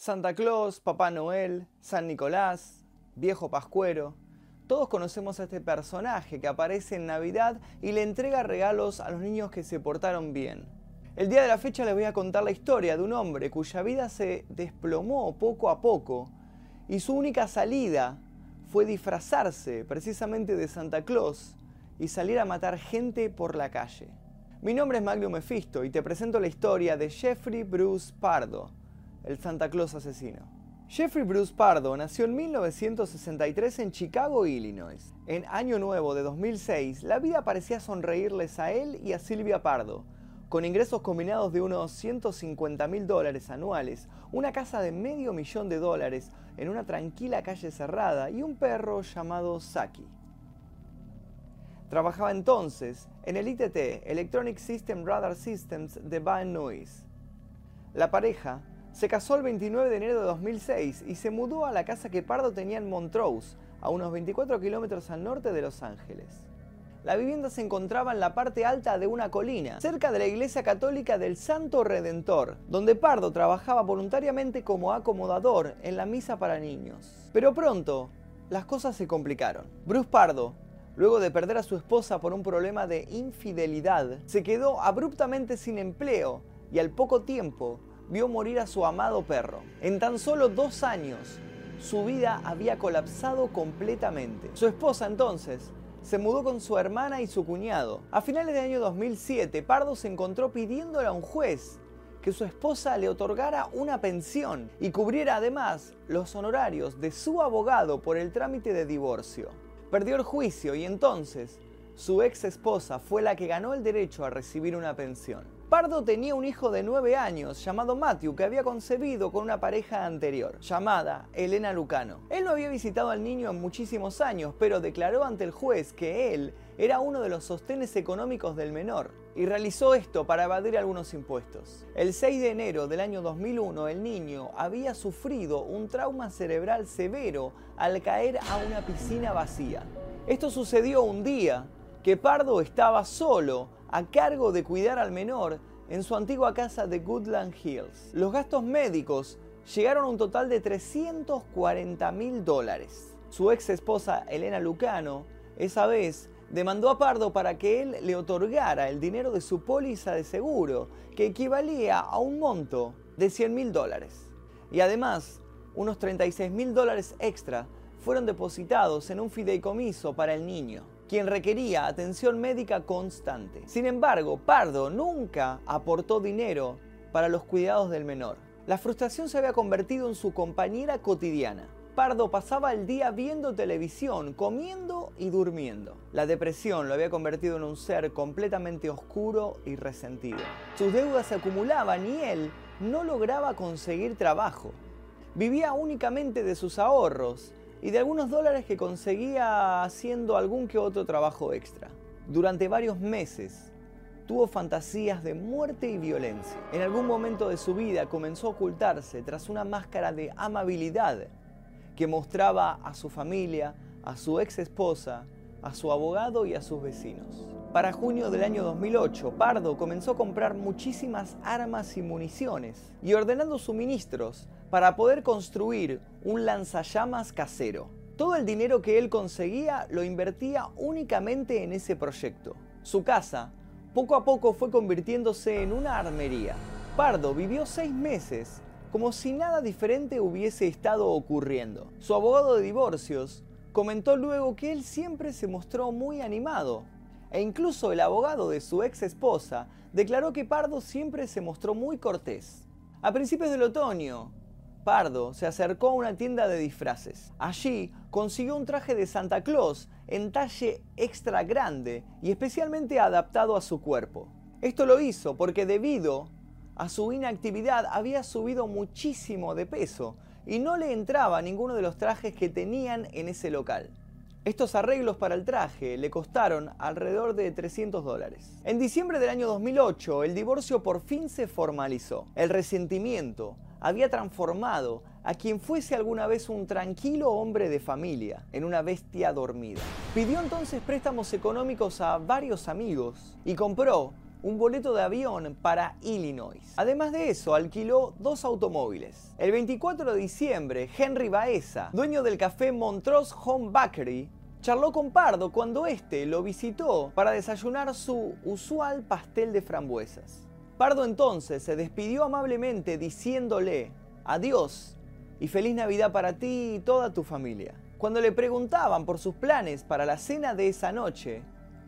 Santa Claus, Papá Noel, San Nicolás, Viejo Pascuero. Todos conocemos a este personaje que aparece en Navidad y le entrega regalos a los niños que se portaron bien. El día de la fecha les voy a contar la historia de un hombre cuya vida se desplomó poco a poco y su única salida fue disfrazarse precisamente de Santa Claus y salir a matar gente por la calle. Mi nombre es Maglio Mephisto y te presento la historia de Jeffrey Bruce Pardo, el Santa Claus asesino. Jeffrey Bruce Pardo nació en 1963 en Chicago, Illinois. En Año Nuevo de 2006, la vida parecía sonreírles a él y a Silvia Pardo, con ingresos combinados de unos 150 mil dólares anuales, una casa de medio millón de dólares en una tranquila calle cerrada y un perro llamado Saki. Trabajaba entonces en el ITT, Electronic System Radar Systems de Van Nuys. La pareja se casó el 29 de enero de 2006 y se mudó a la casa que Pardo tenía en Montrose, a unos 24 kilómetros al norte de Los Ángeles. La vivienda se encontraba en la parte alta de una colina, cerca de la iglesia católica del Santo Redentor, donde Pardo trabajaba voluntariamente como acomodador en la misa para niños. Pero pronto, las cosas se complicaron. Bruce Pardo, luego de perder a su esposa por un problema de infidelidad, se quedó abruptamente sin empleo y al poco tiempo vio morir a su amado perro. En tan solo dos años, su vida había colapsado completamente. Su esposa entonces se mudó con su hermana y su cuñado. A finales del año 2007, Pardo se encontró pidiéndole a un juez que su esposa le otorgara una pensión y cubriera además los honorarios de su abogado por el trámite de divorcio. Perdió el juicio y entonces su ex esposa fue la que ganó el derecho a recibir una pensión. Pardo tenía un hijo de 9 años llamado Matthew que había concebido con una pareja anterior, llamada Elena Lucano. Él no había visitado al niño en muchísimos años, pero declaró ante el juez que él era uno de los sostenes económicos del menor y realizó esto para evadir algunos impuestos. El 6 de enero del año 2001 el niño había sufrido un trauma cerebral severo al caer a una piscina vacía. Esto sucedió un día que Pardo estaba solo a cargo de cuidar al menor en su antigua casa de Goodland Hills. Los gastos médicos llegaron a un total de 340 mil dólares. Su ex esposa Elena Lucano, esa vez, demandó a Pardo para que él le otorgara el dinero de su póliza de seguro, que equivalía a un monto de 100 mil dólares. Y además, unos 36 mil dólares extra fueron depositados en un fideicomiso para el niño quien requería atención médica constante. Sin embargo, Pardo nunca aportó dinero para los cuidados del menor. La frustración se había convertido en su compañera cotidiana. Pardo pasaba el día viendo televisión, comiendo y durmiendo. La depresión lo había convertido en un ser completamente oscuro y resentido. Sus deudas se acumulaban y él no lograba conseguir trabajo. Vivía únicamente de sus ahorros y de algunos dólares que conseguía haciendo algún que otro trabajo extra. Durante varios meses tuvo fantasías de muerte y violencia. En algún momento de su vida comenzó a ocultarse tras una máscara de amabilidad que mostraba a su familia, a su ex esposa, a su abogado y a sus vecinos. Para junio del año 2008, Pardo comenzó a comprar muchísimas armas y municiones y ordenando suministros para poder construir un lanzallamas casero. Todo el dinero que él conseguía lo invertía únicamente en ese proyecto. Su casa poco a poco fue convirtiéndose en una armería. Pardo vivió seis meses como si nada diferente hubiese estado ocurriendo. Su abogado de divorcios comentó luego que él siempre se mostró muy animado e incluso el abogado de su ex esposa declaró que Pardo siempre se mostró muy cortés. A principios del otoño, Se acercó a una tienda de disfraces. Allí consiguió un traje de Santa Claus en talle extra grande y especialmente adaptado a su cuerpo. Esto lo hizo porque debido a su inactividad había subido muchísimo de peso y no le entraba ninguno de los trajes que tenían en ese local. Estos arreglos para el traje le costaron alrededor de 300 dólares. En diciembre del año 2008, el divorcio por fin se formalizó. El resentimiento había transformado a quien fuese alguna vez un tranquilo hombre de familia en una bestia dormida. Pidió entonces préstamos económicos a varios amigos y compró un boleto de avión para Illinois. Además de eso, alquiló dos automóviles. El 24 de diciembre, Henry Baeza, dueño del café Montrose Home Bakery, charló con Pardo cuando éste lo visitó para desayunar su usual pastel de frambuesas. Pardo entonces se despidió amablemente diciéndole adiós y feliz Navidad para ti y toda tu familia. Cuando le preguntaban por sus planes para la cena de esa noche,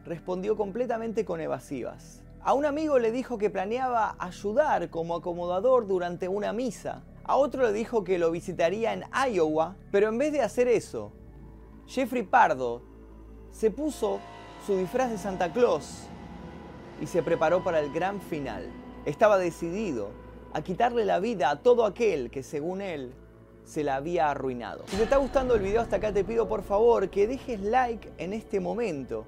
respondió completamente con evasivas. A un amigo le dijo que planeaba ayudar como acomodador durante una misa. A otro le dijo que lo visitaría en Iowa, pero en vez de hacer eso, Jeffrey Pardo se puso su disfraz de Santa Claus y se preparó para el gran final. Estaba decidido a quitarle la vida a todo aquel que, según él, se la había arruinado. Si te está gustando el video hasta acá te pido por favor que dejes like en este momento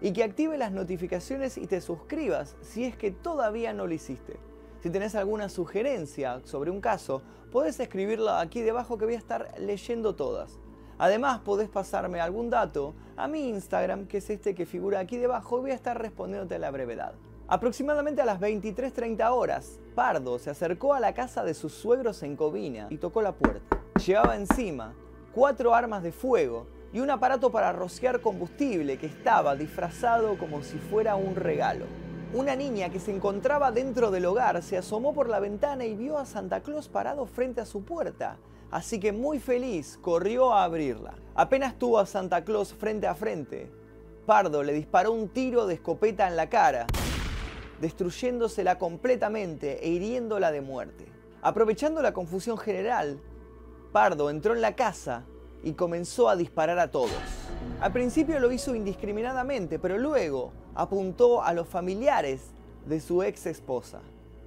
y que active las notificaciones y te suscribas si es que todavía no lo hiciste. Si tenés alguna sugerencia sobre un caso, podés escribirla aquí debajo que voy a estar leyendo todas. Además, podés pasarme algún dato a mi Instagram, que es este que figura aquí debajo, y voy a estar respondiéndote a la brevedad. Aproximadamente a las 23.30 horas, Pardo se acercó a la casa de sus suegros en Covina y tocó la puerta. Llevaba encima cuatro armas de fuego y un aparato para rociar combustible que estaba disfrazado como si fuera un regalo. Una niña que se encontraba dentro del hogar se asomó por la ventana y vio a Santa Claus parado frente a su puerta, así que muy feliz corrió a abrirla. Apenas tuvo a Santa Claus frente a frente, Pardo le disparó un tiro de escopeta en la cara destruyéndosela completamente e hiriéndola de muerte. Aprovechando la confusión general, Pardo entró en la casa y comenzó a disparar a todos. Al principio lo hizo indiscriminadamente, pero luego apuntó a los familiares de su ex esposa,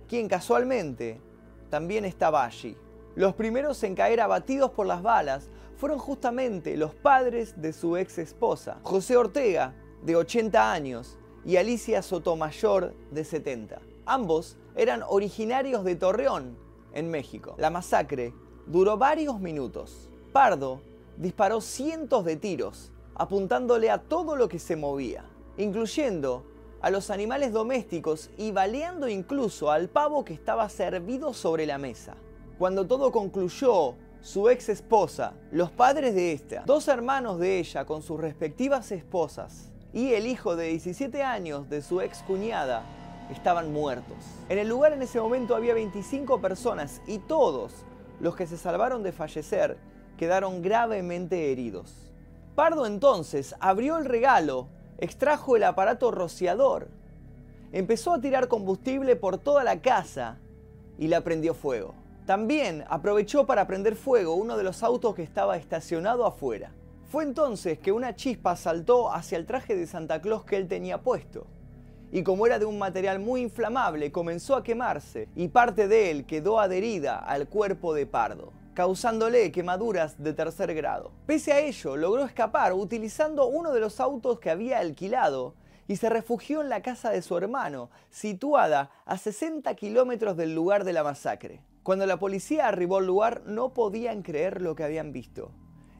quien casualmente también estaba allí. Los primeros en caer abatidos por las balas fueron justamente los padres de su ex esposa, José Ortega, de 80 años, y Alicia Sotomayor de 70. Ambos eran originarios de Torreón, en México. La masacre duró varios minutos. Pardo disparó cientos de tiros, apuntándole a todo lo que se movía, incluyendo a los animales domésticos y baleando incluso al pavo que estaba servido sobre la mesa. Cuando todo concluyó, su ex esposa, los padres de esta, dos hermanos de ella con sus respectivas esposas y el hijo de 17 años de su ex cuñada estaban muertos. En el lugar en ese momento había 25 personas y todos los que se salvaron de fallecer quedaron gravemente heridos. Pardo entonces abrió el regalo, extrajo el aparato rociador, empezó a tirar combustible por toda la casa y la prendió fuego. También aprovechó para prender fuego uno de los autos que estaba estacionado afuera. Fue entonces que una chispa saltó hacia el traje de Santa Claus que él tenía puesto. Y como era de un material muy inflamable, comenzó a quemarse y parte de él quedó adherida al cuerpo de Pardo, causándole quemaduras de tercer grado. Pese a ello, logró escapar utilizando uno de los autos que había alquilado y se refugió en la casa de su hermano, situada a 60 kilómetros del lugar de la masacre. Cuando la policía arribó al lugar no podían creer lo que habían visto.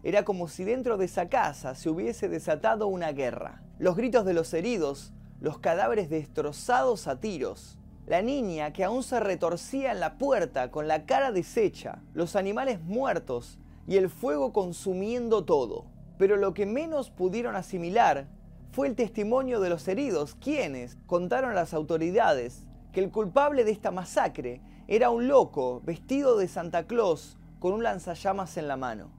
Era como si dentro de esa casa se hubiese desatado una guerra. Los gritos de los heridos, los cadáveres destrozados a tiros, la niña que aún se retorcía en la puerta con la cara deshecha, los animales muertos y el fuego consumiendo todo. Pero lo que menos pudieron asimilar fue el testimonio de los heridos, quienes contaron a las autoridades que el culpable de esta masacre era un loco vestido de Santa Claus con un lanzallamas en la mano.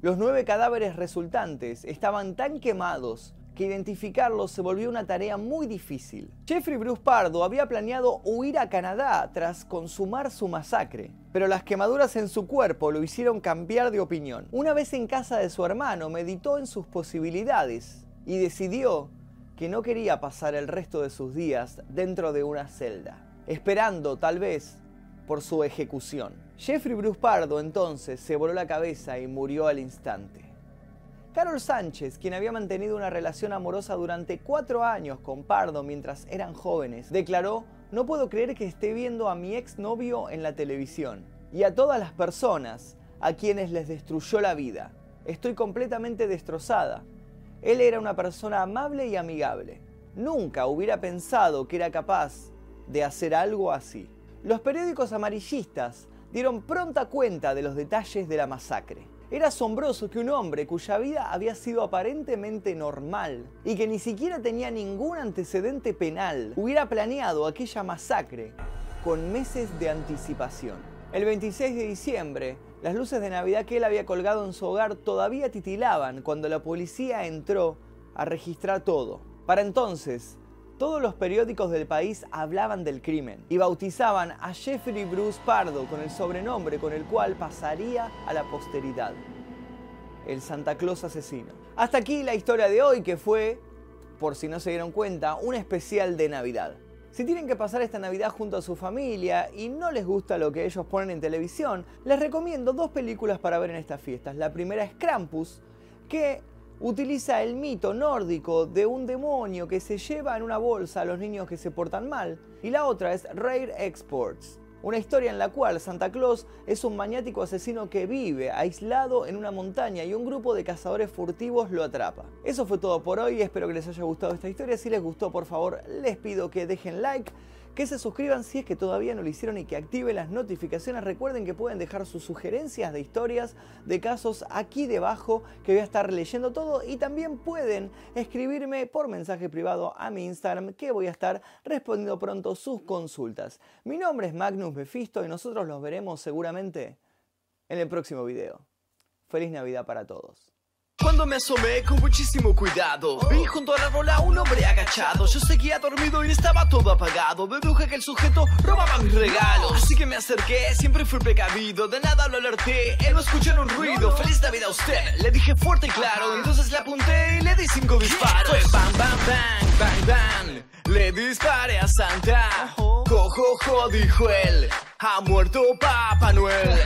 Los nueve cadáveres resultantes estaban tan quemados que identificarlos se volvió una tarea muy difícil. Jeffrey Bruce Pardo había planeado huir a Canadá tras consumar su masacre, pero las quemaduras en su cuerpo lo hicieron cambiar de opinión. Una vez en casa de su hermano, meditó en sus posibilidades y decidió que no quería pasar el resto de sus días dentro de una celda, esperando tal vez por su ejecución. Jeffrey Bruce Pardo entonces se voló la cabeza y murió al instante. Carol Sánchez, quien había mantenido una relación amorosa durante cuatro años con Pardo mientras eran jóvenes, declaró, no puedo creer que esté viendo a mi exnovio en la televisión y a todas las personas a quienes les destruyó la vida. Estoy completamente destrozada. Él era una persona amable y amigable. nunca hubiera pensado que era capaz de hacer algo así. Los periódicos amarillistas dieron pronta cuenta de los detalles de la masacre. Era asombroso que un hombre cuya vida había sido aparentemente normal y que ni siquiera tenía ningún antecedente penal hubiera planeado aquella masacre con meses de anticipación. El 26 de diciembre, las luces de Navidad que él había colgado en su hogar todavía titilaban cuando la policía entró a registrar todo. Para entonces, todos los periódicos del país hablaban del crimen y bautizaban a Jeffrey Bruce Pardo con el sobrenombre con el cual pasaría a la posteridad. El Santa Claus asesino. Hasta aquí la historia de hoy que fue, por si no se dieron cuenta, un especial de Navidad. Si tienen que pasar esta Navidad junto a su familia y no les gusta lo que ellos ponen en televisión, les recomiendo dos películas para ver en estas fiestas. La primera es Krampus, que utiliza el mito nórdico de un demonio que se lleva en una bolsa a los niños que se portan mal. Y la otra es Rare Exports, una historia en la cual Santa Claus es un maniático asesino que vive aislado en una montaña y un grupo de cazadores furtivos lo atrapa. Eso fue todo por hoy, espero que les haya gustado esta historia. Si les gustó, por favor, les pido que dejen like que se suscriban si es que todavía no lo hicieron y que activen las notificaciones. Recuerden que pueden dejar sus sugerencias de historias, de casos aquí debajo, que voy a estar leyendo todo. Y también pueden escribirme por mensaje privado a mi Instagram, que voy a estar respondiendo pronto sus consultas. Mi nombre es Magnus Befisto y nosotros los veremos seguramente en el próximo video. Feliz Navidad para todos. Cuando me asomé con muchísimo cuidado Vi junto al árbol a un hombre agachado. Yo seguía dormido y estaba todo apagado. Deduje que el sujeto robaba mis regalos. Así que me acerqué, siempre fui precavido De nada lo alerté, él no escuchó un ruido. Feliz Navidad a usted, le dije fuerte y claro Entonces le apunté y le di cinco disparos. Fue bang, bang, bang, bang, bang. Le disparé a Santa. Cojojo, dijo él. Ha muerto Papá Noel